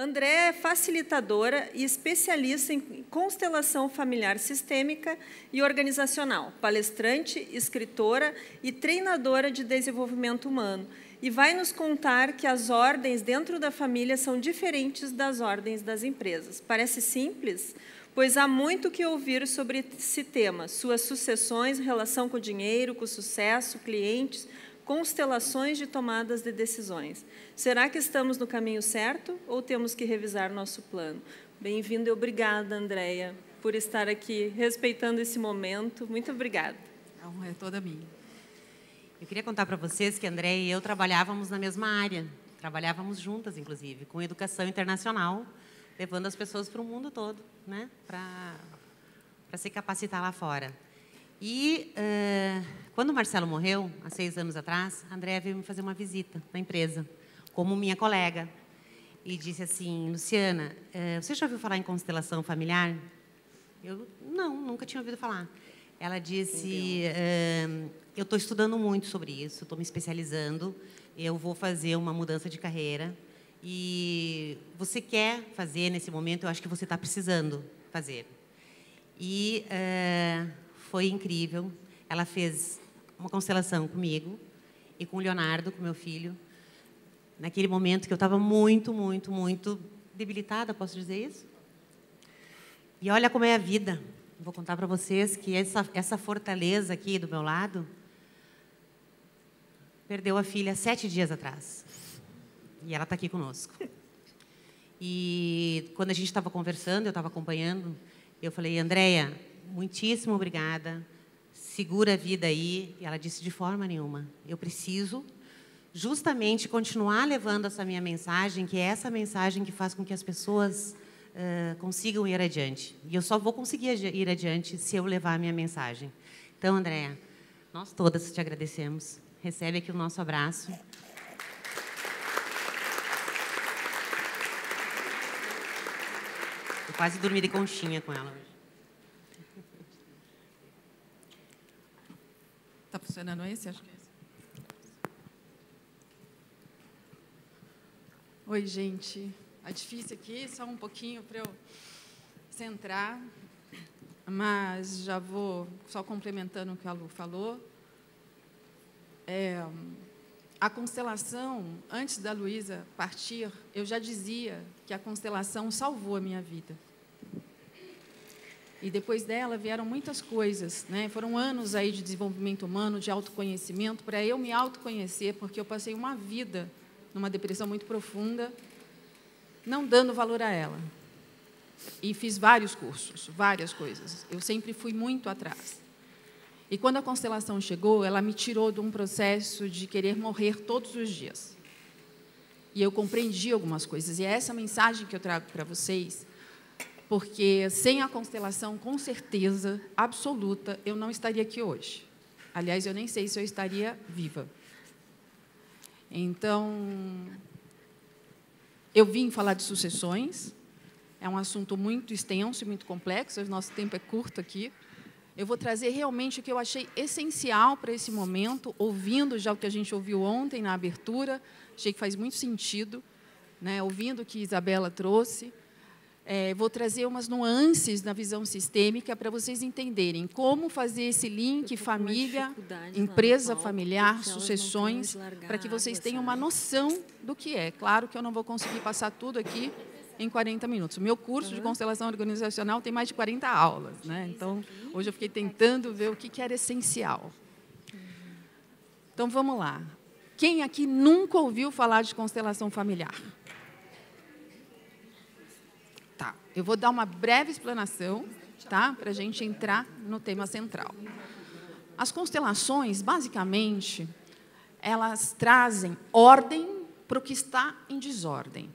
André é facilitadora e especialista em constelação familiar sistêmica e organizacional, palestrante, escritora e treinadora de desenvolvimento humano. E vai nos contar que as ordens dentro da família são diferentes das ordens das empresas. Parece simples? Pois há muito que ouvir sobre esse tema, suas sucessões, relação com o dinheiro, com o sucesso, clientes, constelações de tomadas de decisões. Será que estamos no caminho certo ou temos que revisar nosso plano? Bem-vindo e obrigada, Andréia, por estar aqui respeitando esse momento. Muito obrigada. A honra é toda minha. Eu queria contar para vocês que André e eu trabalhávamos na mesma área. Trabalhávamos juntas, inclusive, com educação internacional, levando as pessoas para o mundo todo, né? para se capacitar lá fora. E uh, quando o Marcelo morreu, há seis anos atrás, a Andréa veio me fazer uma visita na empresa, como minha colega. E disse assim, Luciana, uh, você já ouviu falar em constelação familiar? Eu, não, nunca tinha ouvido falar. Ela disse, uh, eu estou estudando muito sobre isso, estou me especializando, eu vou fazer uma mudança de carreira. E você quer fazer nesse momento, eu acho que você está precisando fazer. E foi incrível. Ela fez uma constelação comigo e com o Leonardo, com meu filho, naquele momento que eu estava muito, muito, muito debilitada, posso dizer isso? E olha como é a vida. Vou contar para vocês que essa, essa fortaleza aqui do meu lado perdeu a filha sete dias atrás. E ela está aqui conosco. E quando a gente estava conversando, eu estava acompanhando, eu falei, Andréia, muitíssimo obrigada, segura a vida aí. E ela disse: de forma nenhuma, eu preciso justamente continuar levando essa minha mensagem, que é essa mensagem que faz com que as pessoas uh, consigam ir adiante. E eu só vou conseguir ir adiante se eu levar a minha mensagem. Então, Andréa, nós todas te agradecemos. Recebe aqui o nosso abraço. Eu quase dormi de conchinha com ela hoje. Está funcionando esse? Acho que é esse. Oi, gente. É difícil aqui, só um pouquinho para eu centrar, mas já vou só complementando o que a Lu falou. É, a constelação, antes da Luísa partir, eu já dizia que a constelação salvou a minha vida. E depois dela vieram muitas coisas, né? Foram anos aí de desenvolvimento humano, de autoconhecimento, para eu me autoconhecer, porque eu passei uma vida numa depressão muito profunda, não dando valor a ela. E fiz vários cursos, várias coisas. Eu sempre fui muito atrás. E quando a constelação chegou, ela me tirou de um processo de querer morrer todos os dias. E eu compreendi algumas coisas. E é essa mensagem que eu trago para vocês porque sem a constelação, com certeza absoluta, eu não estaria aqui hoje. Aliás, eu nem sei se eu estaria viva. Então, eu vim falar de sucessões. É um assunto muito extenso e muito complexo, o nosso tempo é curto aqui. Eu vou trazer realmente o que eu achei essencial para esse momento, ouvindo já o que a gente ouviu ontem na abertura, achei que faz muito sentido, né? ouvindo o que Isabela trouxe. É, vou trazer umas nuances na visão sistêmica para vocês entenderem como fazer esse link família, empresa familiar, sucessões, para que vocês tenham uma noção do que é. Claro que eu não vou conseguir passar tudo aqui em 40 minutos. O meu curso de constelação organizacional tem mais de 40 aulas, né? Então, hoje eu fiquei tentando ver o que era essencial. Então, vamos lá. Quem aqui nunca ouviu falar de constelação familiar? Eu vou dar uma breve explanação, tá? Para a gente entrar no tema central. As constelações, basicamente, elas trazem ordem para o que está em desordem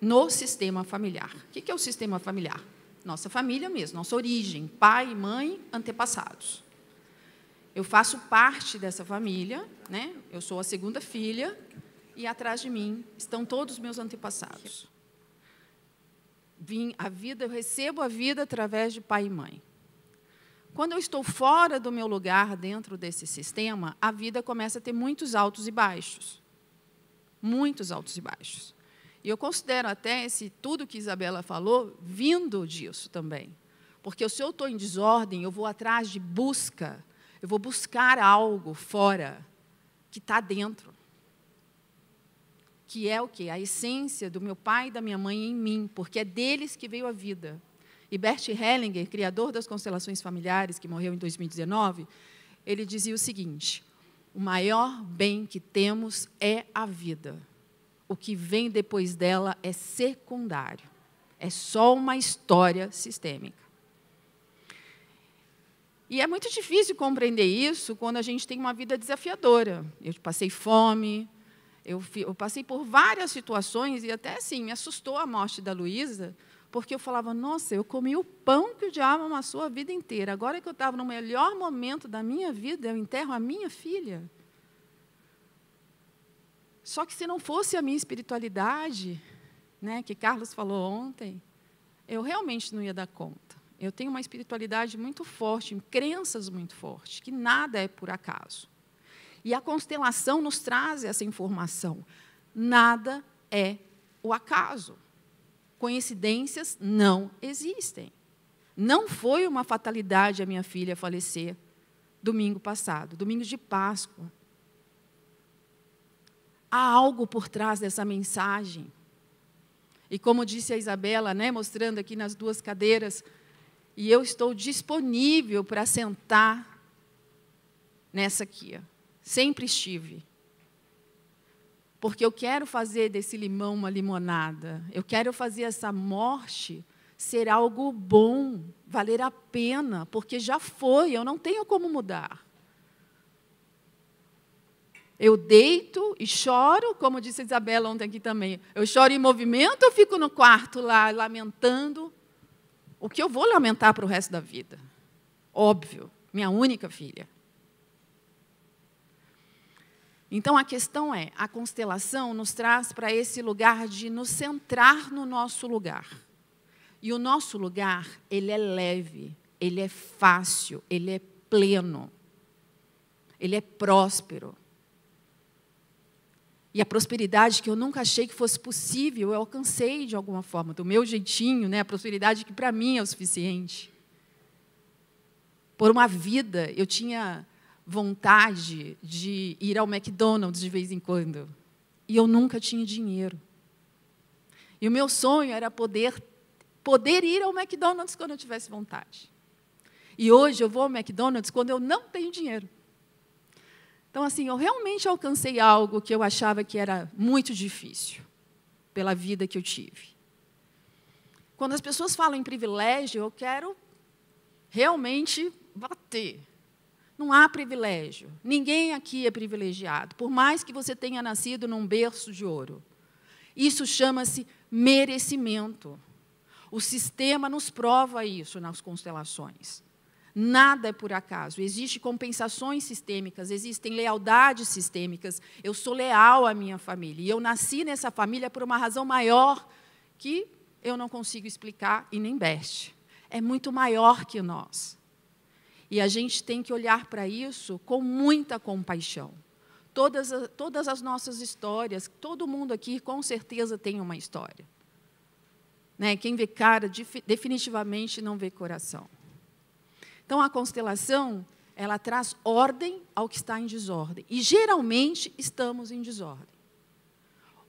no sistema familiar. O que é o sistema familiar? Nossa família mesmo, nossa origem, pai, mãe, antepassados. Eu faço parte dessa família, né? Eu sou a segunda filha e atrás de mim estão todos os meus antepassados vim a vida, eu recebo a vida através de pai e mãe. Quando eu estou fora do meu lugar dentro desse sistema, a vida começa a ter muitos altos e baixos. Muitos altos e baixos. E eu considero até esse tudo que Isabela falou vindo disso também. Porque se eu estou em desordem, eu vou atrás de busca, eu vou buscar algo fora que está dentro. Que é o quê? A essência do meu pai e da minha mãe em mim, porque é deles que veio a vida. E Bert Hellinger, criador das constelações familiares, que morreu em 2019, ele dizia o seguinte: o maior bem que temos é a vida. O que vem depois dela é secundário. É só uma história sistêmica. E é muito difícil compreender isso quando a gente tem uma vida desafiadora. Eu passei fome, eu, eu passei por várias situações e até assim me assustou a morte da Luísa, porque eu falava, nossa, eu comi o pão que o diabo amassou a vida inteira. Agora que eu estava no melhor momento da minha vida, eu enterro a minha filha. Só que se não fosse a minha espiritualidade, né, que Carlos falou ontem, eu realmente não ia dar conta. Eu tenho uma espiritualidade muito forte, crenças muito fortes, que nada é por acaso. E a constelação nos traz essa informação. Nada é o acaso. Coincidências não existem. Não foi uma fatalidade a minha filha falecer domingo passado, domingo de Páscoa. Há algo por trás dessa mensagem. E como disse a Isabela, né, mostrando aqui nas duas cadeiras, e eu estou disponível para sentar nessa aqui. Sempre estive. Porque eu quero fazer desse limão uma limonada. Eu quero fazer essa morte ser algo bom, valer a pena, porque já foi, eu não tenho como mudar. Eu deito e choro, como disse a Isabela ontem aqui também. Eu choro em movimento ou fico no quarto lá lamentando? o que eu vou lamentar para o resto da vida. Óbvio, minha única filha. Então a questão é: a constelação nos traz para esse lugar de nos centrar no nosso lugar. E o nosso lugar, ele é leve, ele é fácil, ele é pleno, ele é próspero. E a prosperidade que eu nunca achei que fosse possível, eu alcancei de alguma forma, do meu jeitinho, né? a prosperidade que para mim é o suficiente. Por uma vida, eu tinha vontade de ir ao McDonald's de vez em quando. E eu nunca tinha dinheiro. E o meu sonho era poder, poder ir ao McDonald's quando eu tivesse vontade. E hoje eu vou ao McDonald's quando eu não tenho dinheiro. Então, assim, eu realmente alcancei algo que eu achava que era muito difícil, pela vida que eu tive. Quando as pessoas falam em privilégio, eu quero realmente bater. Não há privilégio. Ninguém aqui é privilegiado, por mais que você tenha nascido num berço de ouro. Isso chama-se merecimento. O sistema nos prova isso nas constelações. Nada é por acaso. Existem compensações sistêmicas, existem lealdades sistêmicas. Eu sou leal à minha família. E eu nasci nessa família por uma razão maior que eu não consigo explicar e nem beste. É muito maior que nós. E a gente tem que olhar para isso com muita compaixão. Todas, todas as nossas histórias, todo mundo aqui com certeza tem uma história. Né? Quem vê cara definitivamente não vê coração. Então, a constelação, ela traz ordem ao que está em desordem. E, geralmente, estamos em desordem.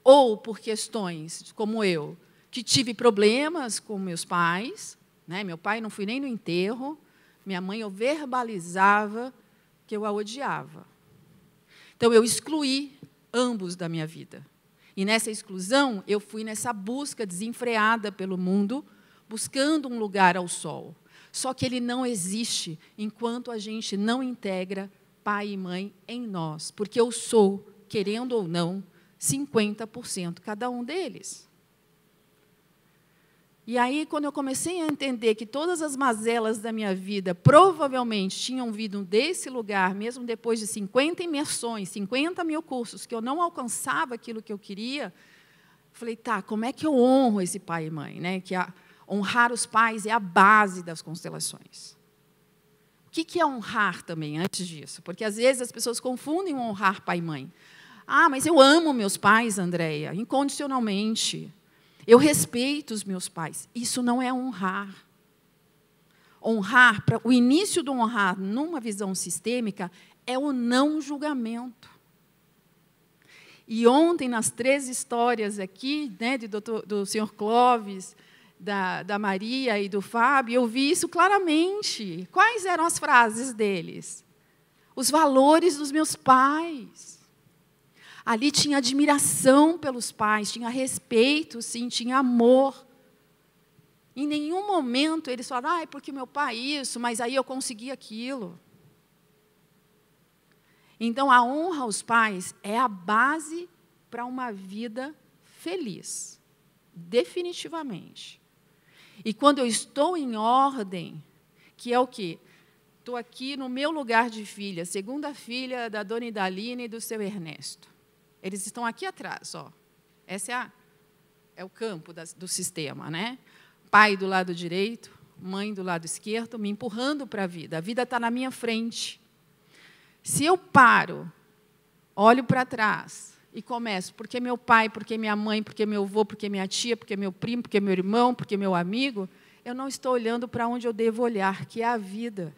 Ou por questões, como eu, que tive problemas com meus pais. Né? Meu pai não fui nem no enterro. Minha mãe, eu verbalizava que eu a odiava. Então, eu excluí ambos da minha vida. E nessa exclusão, eu fui nessa busca desenfreada pelo mundo, buscando um lugar ao sol. Só que ele não existe enquanto a gente não integra pai e mãe em nós, porque eu sou, querendo ou não, 50% cada um deles. E aí, quando eu comecei a entender que todas as mazelas da minha vida provavelmente tinham vindo desse lugar, mesmo depois de 50 imersões, 50 mil cursos, que eu não alcançava aquilo que eu queria, falei, tá, como é que eu honro esse pai e mãe? Né? Que a, Honrar os pais é a base das constelações. O que é honrar também, antes disso? Porque às vezes as pessoas confundem honrar pai e mãe. Ah, mas eu amo meus pais, Andréia, incondicionalmente. Eu respeito os meus pais. Isso não é honrar. Honrar, o início do honrar numa visão sistêmica é o não julgamento. E ontem, nas três histórias aqui, né, do, doutor, do senhor Clóvis, da, da Maria e do Fábio, eu vi isso claramente. Quais eram as frases deles? Os valores dos meus pais. Ali tinha admiração pelos pais, tinha respeito, sim, tinha amor. Em nenhum momento eles falaram, ah, é porque meu pai isso, mas aí eu consegui aquilo. Então, a honra aos pais é a base para uma vida feliz, definitivamente. E quando eu estou em ordem, que é o quê? Estou aqui no meu lugar de filha, segunda filha da dona Idaline e do seu Ernesto. Eles estão aqui atrás, ó. Esse é, a, é o campo do sistema, né? Pai do lado direito, mãe do lado esquerdo, me empurrando para a vida. A vida está na minha frente. Se eu paro, olho para trás e começo, porque meu pai, porque minha mãe, porque meu avô, porque minha tia, porque meu primo, porque meu irmão, porque meu amigo, eu não estou olhando para onde eu devo olhar, que é a vida.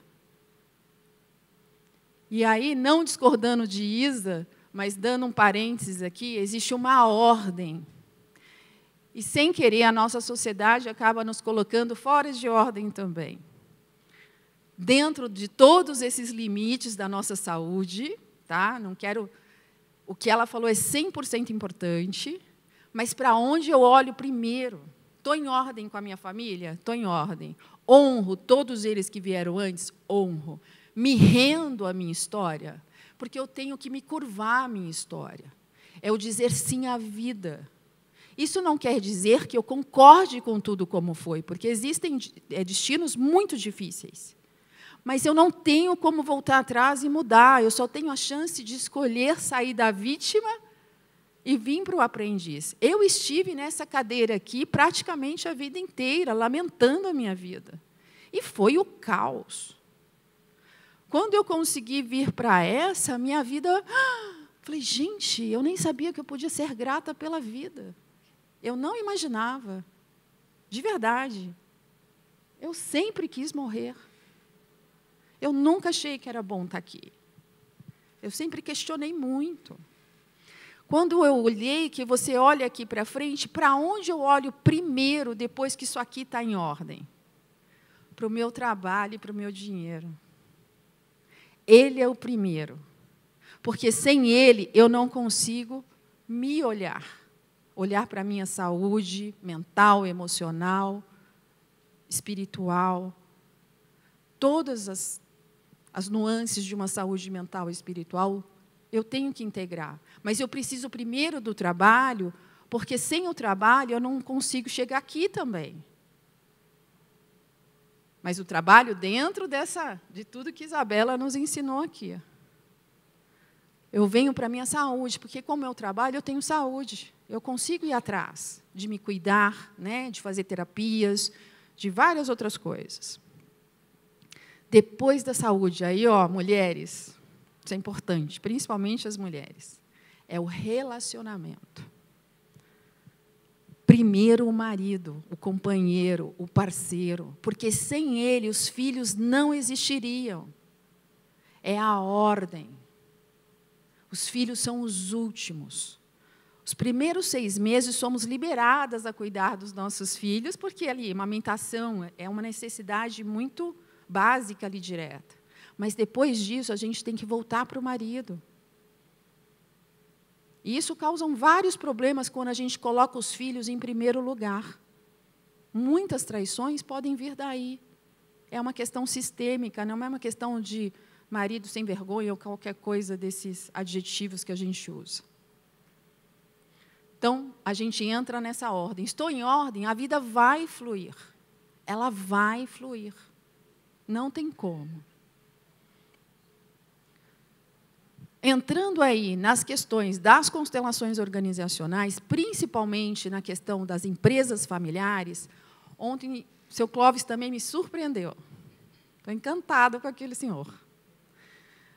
E aí, não discordando de Isa, mas dando um parênteses aqui, existe uma ordem. E sem querer, a nossa sociedade acaba nos colocando fora de ordem também. Dentro de todos esses limites da nossa saúde, tá? Não quero o que ela falou é 100% importante, mas para onde eu olho primeiro? Estou em ordem com a minha família? Estou em ordem. Honro todos eles que vieram antes? Honro. Me rendo à minha história? Porque eu tenho que me curvar à minha história. É o dizer sim à vida. Isso não quer dizer que eu concorde com tudo como foi, porque existem é, destinos muito difíceis. Mas eu não tenho como voltar atrás e mudar, eu só tenho a chance de escolher sair da vítima e vir para o aprendiz. Eu estive nessa cadeira aqui praticamente a vida inteira, lamentando a minha vida. E foi o caos. Quando eu consegui vir para essa, minha vida. Falei, gente, eu nem sabia que eu podia ser grata pela vida. Eu não imaginava. De verdade. Eu sempre quis morrer. Eu nunca achei que era bom estar aqui. Eu sempre questionei muito. Quando eu olhei, que você olha aqui para frente, para onde eu olho primeiro depois que isso aqui está em ordem? Para o meu trabalho e para o meu dinheiro. Ele é o primeiro. Porque sem ele eu não consigo me olhar. Olhar para a minha saúde mental, emocional, espiritual. Todas as, as nuances de uma saúde mental e espiritual eu tenho que integrar. Mas eu preciso primeiro do trabalho, porque sem o trabalho eu não consigo chegar aqui também. Mas o trabalho dentro dessa, de tudo que Isabela nos ensinou aqui. Eu venho para a minha saúde, porque como eu trabalho, eu tenho saúde. Eu consigo ir atrás de me cuidar, né, de fazer terapias, de várias outras coisas. Depois da saúde, aí, ó, mulheres, isso é importante, principalmente as mulheres, é o relacionamento primeiro o marido, o companheiro, o parceiro, porque sem ele os filhos não existiriam. É a ordem. Os filhos são os últimos. Os primeiros seis meses somos liberadas a cuidar dos nossos filhos, porque ali, amamentação é uma necessidade muito básica ali direta. Mas depois disso, a gente tem que voltar para o marido. E isso causa vários problemas quando a gente coloca os filhos em primeiro lugar. Muitas traições podem vir daí. É uma questão sistêmica, não é uma questão de marido sem vergonha ou qualquer coisa desses adjetivos que a gente usa. Então, a gente entra nessa ordem. Estou em ordem, a vida vai fluir. Ela vai fluir. Não tem como. Entrando aí nas questões das constelações organizacionais, principalmente na questão das empresas familiares, ontem o seu Clóvis também me surpreendeu. Estou encantado com aquele senhor.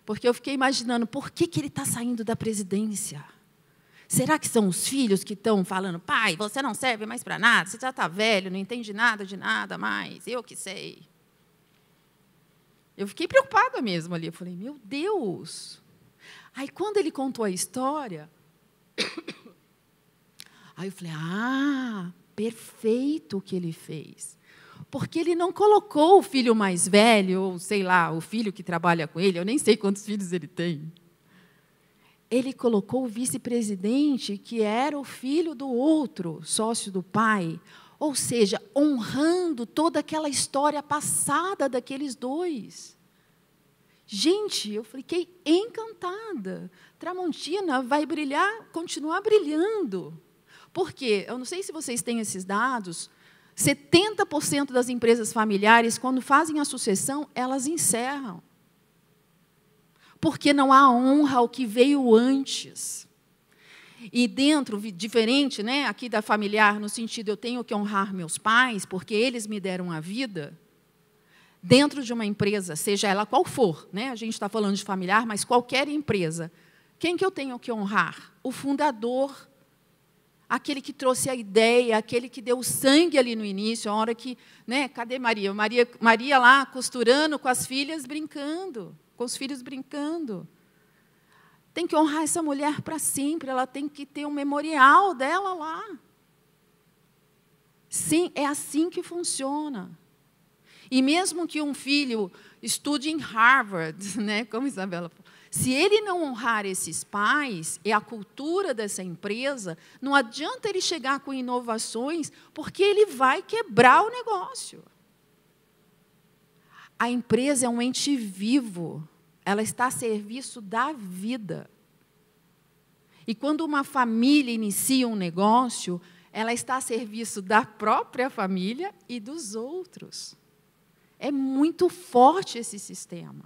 Porque eu fiquei imaginando por que, que ele está saindo da presidência. Será que são os filhos que estão falando, pai, você não serve mais para nada, você já está velho, não entende nada de nada mais, eu que sei. Eu fiquei preocupada mesmo ali. Eu falei, meu Deus. Aí, quando ele contou a história, aí eu falei, ah, perfeito o que ele fez. Porque ele não colocou o filho mais velho, ou sei lá, o filho que trabalha com ele, eu nem sei quantos filhos ele tem ele colocou o vice-presidente, que era o filho do outro, sócio do pai, ou seja, honrando toda aquela história passada daqueles dois. Gente, eu fiquei encantada. Tramontina vai brilhar, continuar brilhando. Por quê? Eu não sei se vocês têm esses dados. 70% das empresas familiares, quando fazem a sucessão, elas encerram porque não há honra ao que veio antes. E dentro, diferente né, aqui da familiar, no sentido eu tenho que honrar meus pais, porque eles me deram a vida, dentro de uma empresa, seja ela qual for, né, a gente está falando de familiar, mas qualquer empresa, quem que eu tenho que honrar? O fundador, aquele que trouxe a ideia, aquele que deu sangue ali no início, a hora que, né, cadê Maria? Maria, Maria lá costurando com as filhas, brincando com os filhos brincando. Tem que honrar essa mulher para sempre, ela tem que ter um memorial dela lá. Sim, é assim que funciona. E mesmo que um filho estude em Harvard, né, como Isabela falou, se ele não honrar esses pais e a cultura dessa empresa, não adianta ele chegar com inovações, porque ele vai quebrar o negócio. A empresa é um ente vivo, ela está a serviço da vida. E quando uma família inicia um negócio, ela está a serviço da própria família e dos outros. É muito forte esse sistema.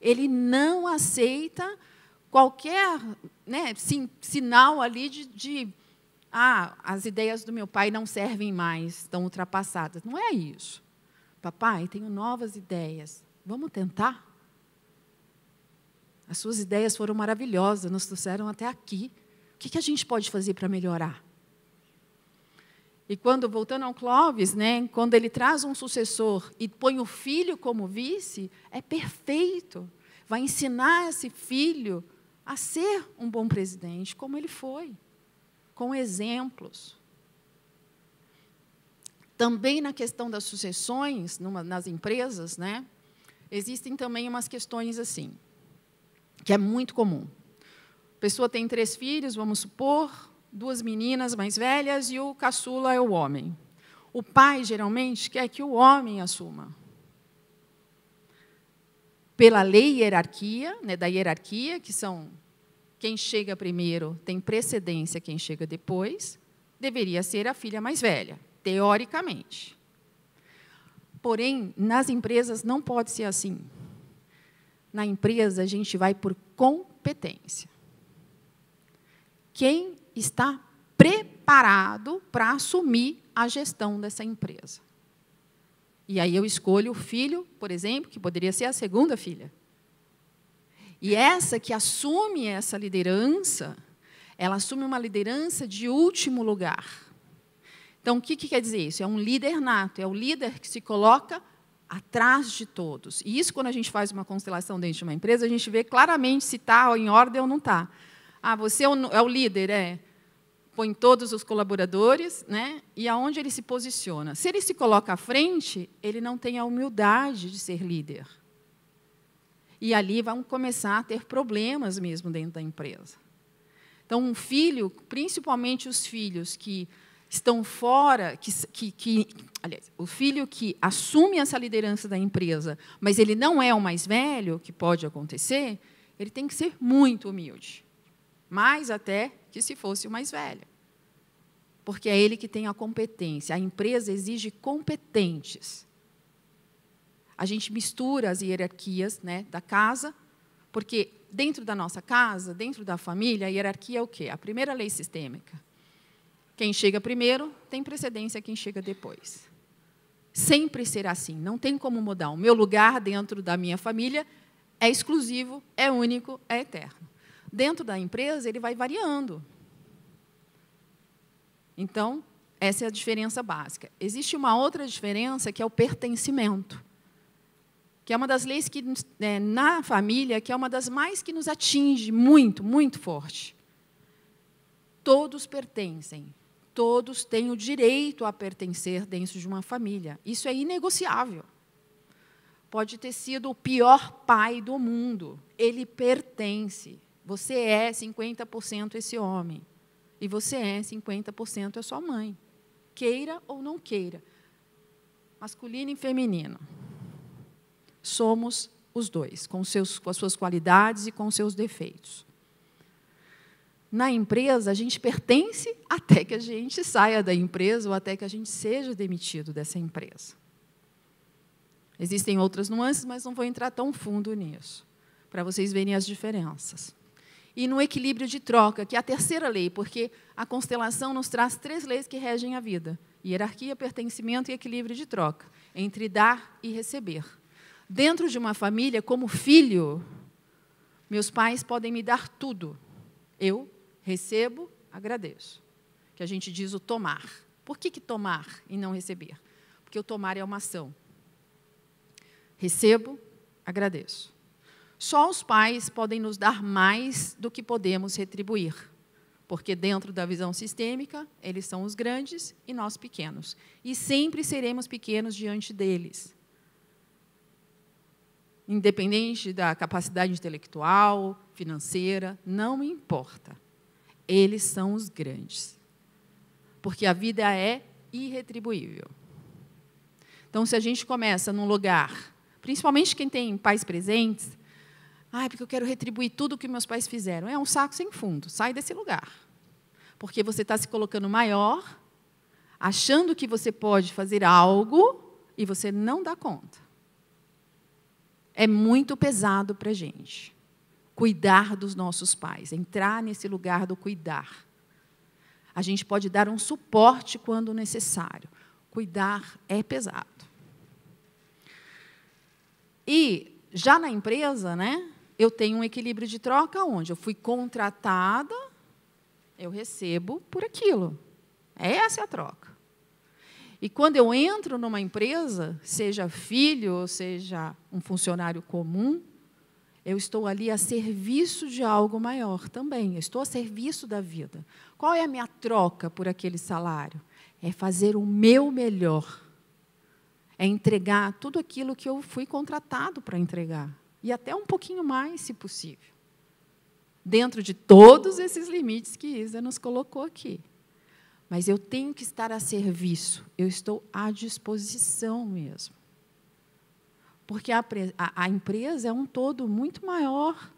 Ele não aceita qualquer né, sim, sinal ali de, de ah, as ideias do meu pai não servem mais, estão ultrapassadas. Não é isso. Papai, tenho novas ideias. Vamos tentar? As suas ideias foram maravilhosas, nos trouxeram até aqui. O que, a gente pode fazer para melhorar? E quando, voltando ao Clóvis, né, quando ele traz um sucessor e põe o filho como vice, é perfeito. Vai ensinar esse filho a ser um bom presidente, como ele foi, com exemplos. Também na questão das sucessões numa, nas empresas, né, existem também umas questões assim, que é muito comum. A pessoa tem três filhos, vamos supor, duas meninas mais velhas e o caçula é o homem. O pai, geralmente, quer que o homem assuma. Pela lei hierarquia, né, da hierarquia, que são quem chega primeiro tem precedência quem chega depois, deveria ser a filha mais velha teoricamente. Porém, nas empresas não pode ser assim. Na empresa, a gente vai por competência. Quem está preparado para assumir a gestão dessa empresa? E aí eu escolho o filho, por exemplo, que poderia ser a segunda filha. E essa que assume essa liderança, ela assume uma liderança de último lugar. Então, o que, que quer dizer isso? É um líder nato, é o líder que se coloca atrás de todos. E isso, quando a gente faz uma constelação dentro de uma empresa, a gente vê claramente se está em ordem ou não está. Ah, você é o líder, é. Põe todos os colaboradores, né? E aonde ele se posiciona. Se ele se coloca à frente, ele não tem a humildade de ser líder. E ali vão começar a ter problemas mesmo dentro da empresa. Então, um filho, principalmente os filhos que estão fora, que, que, que, aliás, o filho que assume essa liderança da empresa, mas ele não é o mais velho, que pode acontecer, ele tem que ser muito humilde, mais até que se fosse o mais velho, porque é ele que tem a competência. A empresa exige competentes. A gente mistura as hierarquias né, da casa, porque dentro da nossa casa, dentro da família, a hierarquia é o quê? A primeira lei sistêmica quem chega primeiro tem precedência a quem chega depois. Sempre será assim, não tem como mudar. O meu lugar dentro da minha família é exclusivo, é único, é eterno. Dentro da empresa, ele vai variando. Então, essa é a diferença básica. Existe uma outra diferença que é o pertencimento, que é uma das leis que é, na família que é uma das mais que nos atinge muito, muito forte. Todos pertencem, todos têm o direito a pertencer dentro de uma família. Isso é inegociável. Pode ter sido o pior pai do mundo, ele pertence. Você é 50% esse homem. E você é 50% a sua mãe. Queira ou não queira. Masculino e feminino. Somos os dois, com, seus, com as suas qualidades e com os seus defeitos. Na empresa, a gente pertence até que a gente saia da empresa ou até que a gente seja demitido dessa empresa. Existem outras nuances, mas não vou entrar tão fundo nisso, para vocês verem as diferenças e no equilíbrio de troca, que é a terceira lei, porque a constelação nos traz três leis que regem a vida: hierarquia, pertencimento e equilíbrio de troca, entre dar e receber. Dentro de uma família, como filho, meus pais podem me dar tudo. Eu recebo, agradeço. Que a gente diz o tomar. Por que, que tomar e não receber? Porque o tomar é uma ação. Recebo, agradeço. Só os pais podem nos dar mais do que podemos retribuir, porque dentro da visão sistêmica, eles são os grandes e nós pequenos, e sempre seremos pequenos diante deles. Independente da capacidade intelectual, financeira, não importa. Eles são os grandes. Porque a vida é irretribuível. Então, se a gente começa num lugar, principalmente quem tem pais presentes, ah, porque eu quero retribuir tudo o que meus pais fizeram. É um saco sem fundo. Sai desse lugar. Porque você está se colocando maior, achando que você pode fazer algo e você não dá conta. É muito pesado para a gente cuidar dos nossos pais, entrar nesse lugar do cuidar. A gente pode dar um suporte quando necessário. Cuidar é pesado. E já na empresa, né? Eu tenho um equilíbrio de troca onde eu fui contratada, eu recebo por aquilo. Essa é a troca. E quando eu entro numa empresa, seja filho ou seja um funcionário comum, eu estou ali a serviço de algo maior também. Eu estou a serviço da vida. Qual é a minha troca por aquele salário? É fazer o meu melhor. É entregar tudo aquilo que eu fui contratado para entregar e até um pouquinho mais, se possível. Dentro de todos esses limites que Isa nos colocou aqui. Mas eu tenho que estar a serviço, eu estou à disposição mesmo. Porque a, a, a empresa é um todo muito maior.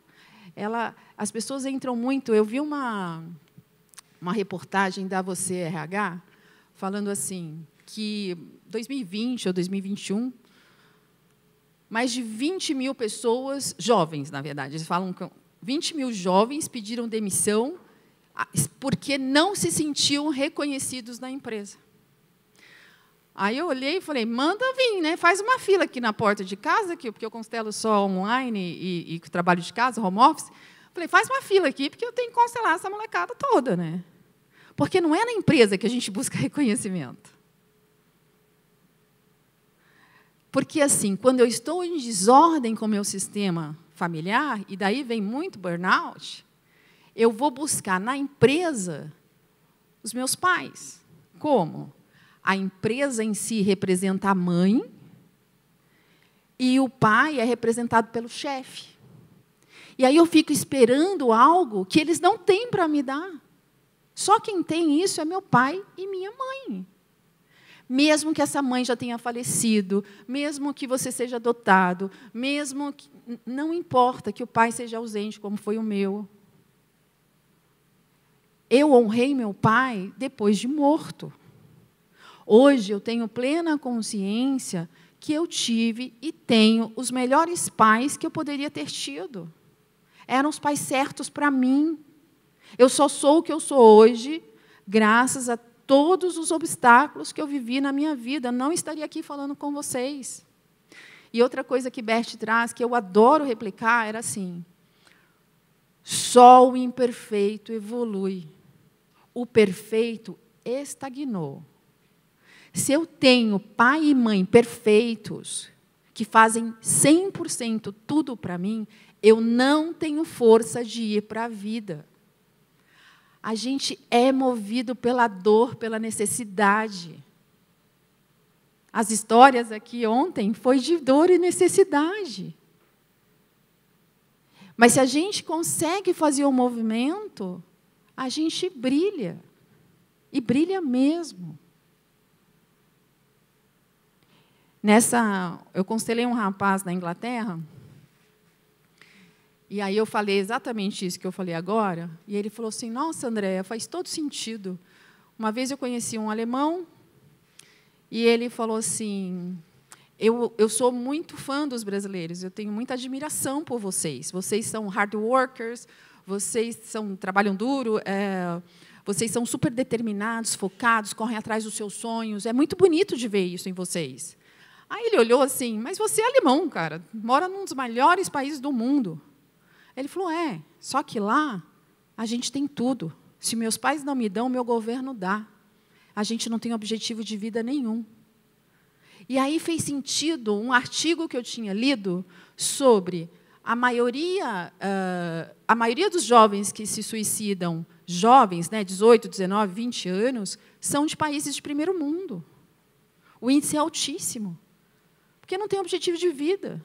Ela, as pessoas entram muito. Eu vi uma, uma reportagem da Você RH falando assim que 2020 ou 2021 mais de 20 mil pessoas, jovens, na verdade, eles falam que 20 mil jovens pediram demissão porque não se sentiam reconhecidos na empresa. Aí eu olhei e falei, manda vir, né? faz uma fila aqui na porta de casa, porque eu constelo só online e, e trabalho de casa, home office. Falei, faz uma fila aqui, porque eu tenho que constelar essa molecada toda. Né? Porque não é na empresa que a gente busca reconhecimento. Porque, assim, quando eu estou em desordem com o meu sistema familiar, e daí vem muito burnout, eu vou buscar na empresa os meus pais. Como? A empresa em si representa a mãe e o pai é representado pelo chefe. E aí eu fico esperando algo que eles não têm para me dar. Só quem tem isso é meu pai e minha mãe. Mesmo que essa mãe já tenha falecido, mesmo que você seja adotado, mesmo que não importa que o pai seja ausente, como foi o meu. Eu honrei meu pai depois de morto. Hoje eu tenho plena consciência que eu tive e tenho os melhores pais que eu poderia ter tido. Eram os pais certos para mim. Eu só sou o que eu sou hoje, graças a todos os obstáculos que eu vivi na minha vida, não estaria aqui falando com vocês. E outra coisa que Bert traz, que eu adoro replicar, era assim: só o imperfeito evolui. O perfeito estagnou. Se eu tenho pai e mãe perfeitos, que fazem 100% tudo para mim, eu não tenho força de ir para a vida. A gente é movido pela dor, pela necessidade. As histórias aqui ontem foi de dor e necessidade. Mas se a gente consegue fazer o movimento, a gente brilha. E brilha mesmo. Nessa, eu constelei um rapaz na Inglaterra, e aí eu falei exatamente isso que eu falei agora, e ele falou assim: "Nossa, Andréia, faz todo sentido. Uma vez eu conheci um alemão e ele falou assim: eu, eu sou muito fã dos brasileiros, eu tenho muita admiração por vocês. Vocês são hard workers, vocês são, trabalham duro, é, vocês são super determinados, focados, correm atrás dos seus sonhos. É muito bonito de ver isso em vocês. Aí ele olhou assim, mas você é alemão, cara, mora num dos melhores países do mundo. Ele falou, é, só que lá a gente tem tudo. Se meus pais não me dão, meu governo dá. A gente não tem objetivo de vida nenhum. E aí fez sentido um artigo que eu tinha lido sobre a maioria, uh, a maioria dos jovens que se suicidam, jovens, né, 18, 19, 20 anos, são de países de primeiro mundo. O índice é altíssimo, porque não tem objetivo de vida.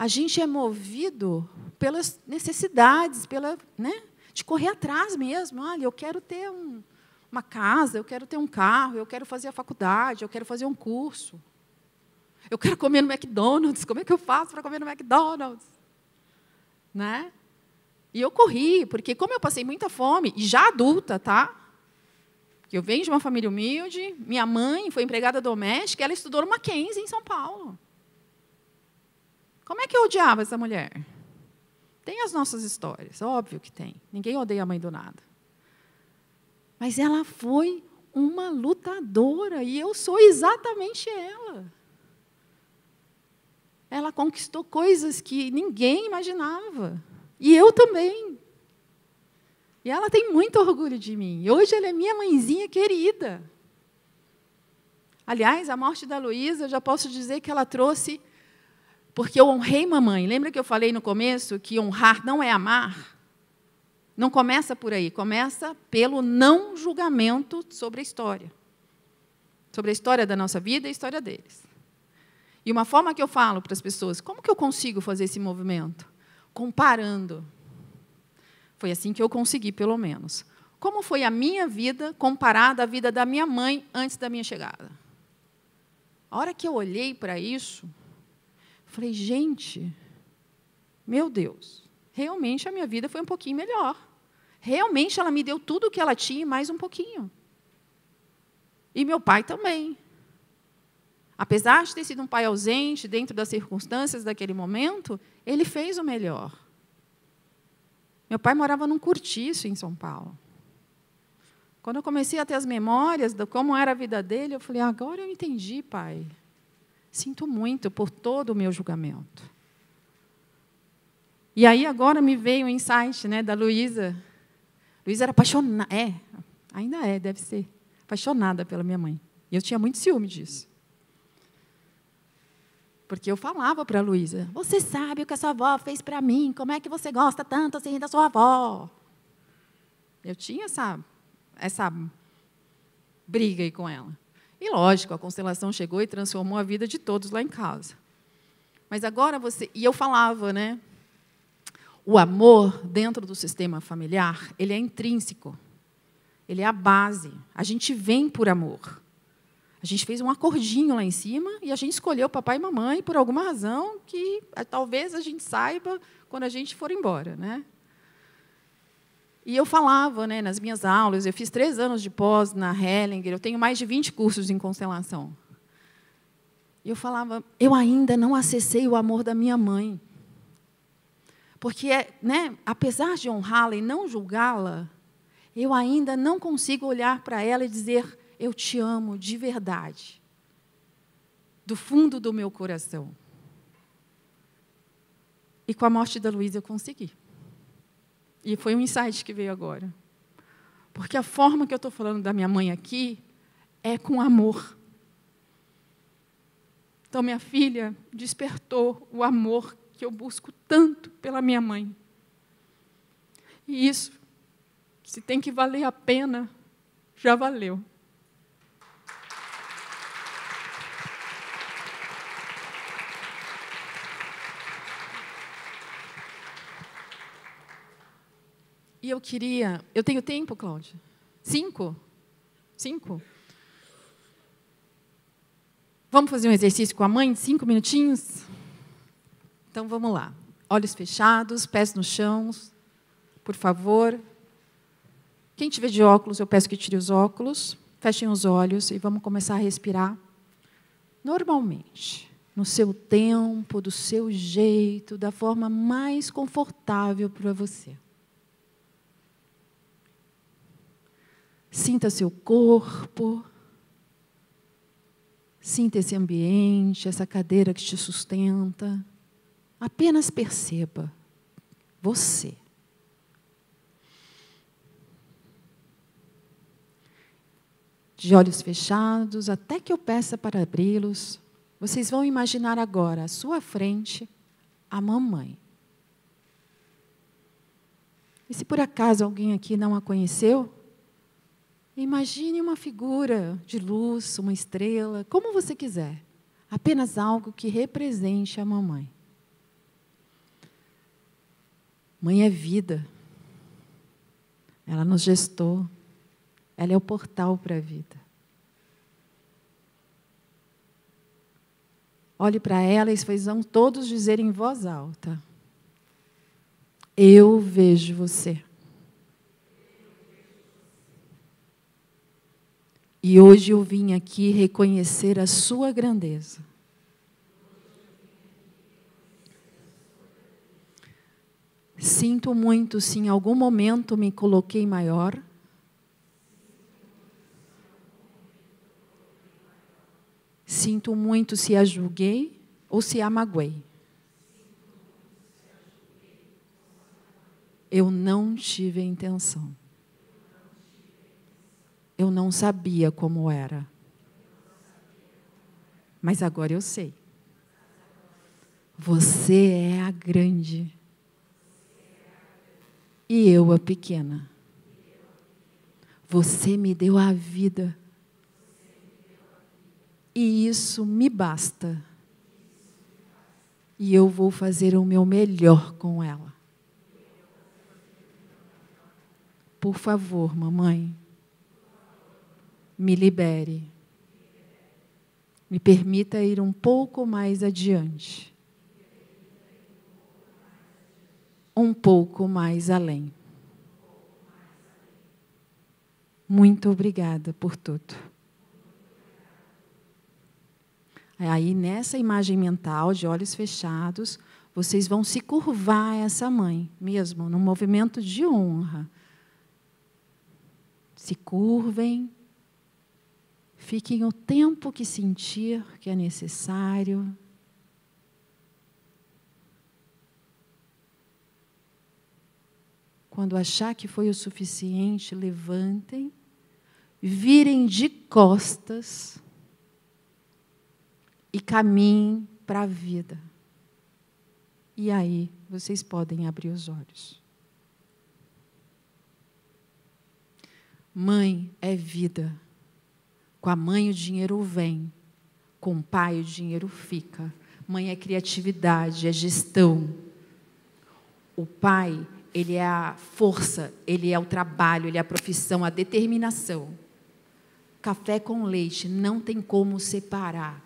A gente é movido pelas necessidades, pela, né, de correr atrás mesmo. Olha, eu quero ter um, uma casa, eu quero ter um carro, eu quero fazer a faculdade, eu quero fazer um curso. Eu quero comer no McDonald's, como é que eu faço para comer no McDonald's? Né? E eu corri, porque como eu passei muita fome, e já adulta, tá? Eu venho de uma família humilde, minha mãe foi empregada doméstica, ela estudou no Mackenzie, em São Paulo. Como é que eu odiava essa mulher? Tem as nossas histórias, óbvio que tem. Ninguém odeia a mãe do nada. Mas ela foi uma lutadora e eu sou exatamente ela. Ela conquistou coisas que ninguém imaginava. E eu também. E ela tem muito orgulho de mim. Hoje ela é minha mãezinha querida. Aliás, a morte da Luísa, eu já posso dizer que ela trouxe. Porque eu honrei mamãe. Lembra que eu falei no começo que honrar não é amar? Não começa por aí, começa pelo não julgamento sobre a história. Sobre a história da nossa vida e a história deles. E uma forma que eu falo para as pessoas, como que eu consigo fazer esse movimento? Comparando. Foi assim que eu consegui, pelo menos. Como foi a minha vida comparada à vida da minha mãe antes da minha chegada? A hora que eu olhei para isso, falei, gente, meu Deus, realmente a minha vida foi um pouquinho melhor. Realmente ela me deu tudo o que ela tinha e mais um pouquinho. E meu pai também. Apesar de ter sido um pai ausente dentro das circunstâncias daquele momento, ele fez o melhor. Meu pai morava num cortiço em São Paulo. Quando eu comecei a ter as memórias de como era a vida dele, eu falei: agora eu entendi, pai. Sinto muito por todo o meu julgamento. E aí agora me veio o insight né, da Luísa, Luísa era apaixonada, é, ainda é, deve ser, apaixonada pela minha mãe. E eu tinha muito ciúme disso. Porque eu falava para a Luísa, você sabe o que a sua avó fez para mim, como é que você gosta tanto assim da sua avó? Eu tinha essa, essa briga aí com ela. E lógico, a constelação chegou e transformou a vida de todos lá em casa. Mas agora você. E eu falava, né? O amor dentro do sistema familiar, ele é intrínseco. Ele é a base. A gente vem por amor. A gente fez um acordinho lá em cima e a gente escolheu papai e mamãe por alguma razão que eh, talvez a gente saiba quando a gente for embora, né? E eu falava, né, nas minhas aulas, eu fiz três anos de pós na Hellinger, eu tenho mais de 20 cursos em constelação. E eu falava, eu ainda não acessei o amor da minha mãe. Porque, né, apesar de honrá-la e não julgá-la, eu ainda não consigo olhar para ela e dizer: Eu te amo de verdade, do fundo do meu coração. E com a morte da Luísa eu consegui. E foi um insight que veio agora. Porque a forma que eu estou falando da minha mãe aqui é com amor. Então, minha filha despertou o amor que eu busco tanto pela minha mãe. E isso, se tem que valer a pena, já valeu. Eu queria. Eu tenho tempo, Cláudia? Cinco? Cinco? Vamos fazer um exercício com a mãe? Cinco minutinhos? Então vamos lá. Olhos fechados, pés no chão, por favor. Quem tiver de óculos, eu peço que tire os óculos. Fechem os olhos e vamos começar a respirar normalmente, no seu tempo, do seu jeito, da forma mais confortável para você. Sinta seu corpo. Sinta esse ambiente, essa cadeira que te sustenta. Apenas perceba você. De olhos fechados, até que eu peça para abri-los, vocês vão imaginar agora à sua frente a mamãe. E se por acaso alguém aqui não a conheceu, Imagine uma figura de luz, uma estrela, como você quiser. Apenas algo que represente a mamãe. Mãe é vida. Ela nos gestou. Ela é o portal para a vida. Olhe para ela e vocês vão todos dizer em voz alta: Eu vejo você. E hoje eu vim aqui reconhecer a sua grandeza. Sinto muito se em algum momento me coloquei maior. Sinto muito se a julguei ou se a magoei. Eu não tive a intenção. Eu não sabia como era. Mas agora eu sei. Você é a grande. E eu a pequena. Você me deu a vida. E isso me basta. E eu vou fazer o meu melhor com ela. Por favor, mamãe, me libere. Me permita ir um pouco mais adiante. Um pouco mais além. Muito obrigada por tudo. Aí, nessa imagem mental, de olhos fechados, vocês vão se curvar a essa mãe, mesmo, num movimento de honra. Se curvem Fiquem o tempo que sentir que é necessário. Quando achar que foi o suficiente, levantem, virem de costas e caminhem para a vida. E aí vocês podem abrir os olhos. Mãe é vida. Com a mãe o dinheiro vem, com o pai o dinheiro fica. Mãe é criatividade, é gestão. O pai, ele é a força, ele é o trabalho, ele é a profissão, a determinação. Café com leite não tem como separar.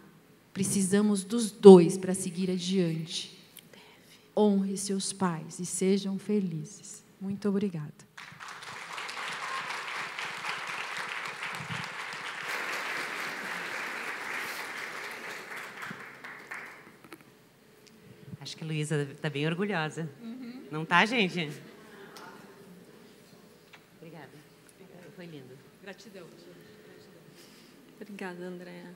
Precisamos dos dois para seguir adiante. Honre seus pais e sejam felizes. Muito obrigada. Acho que a Luísa está bem orgulhosa. Uhum. Não tá, gente? Obrigada. Foi lindo. Gratidão. Obrigada, Andréa.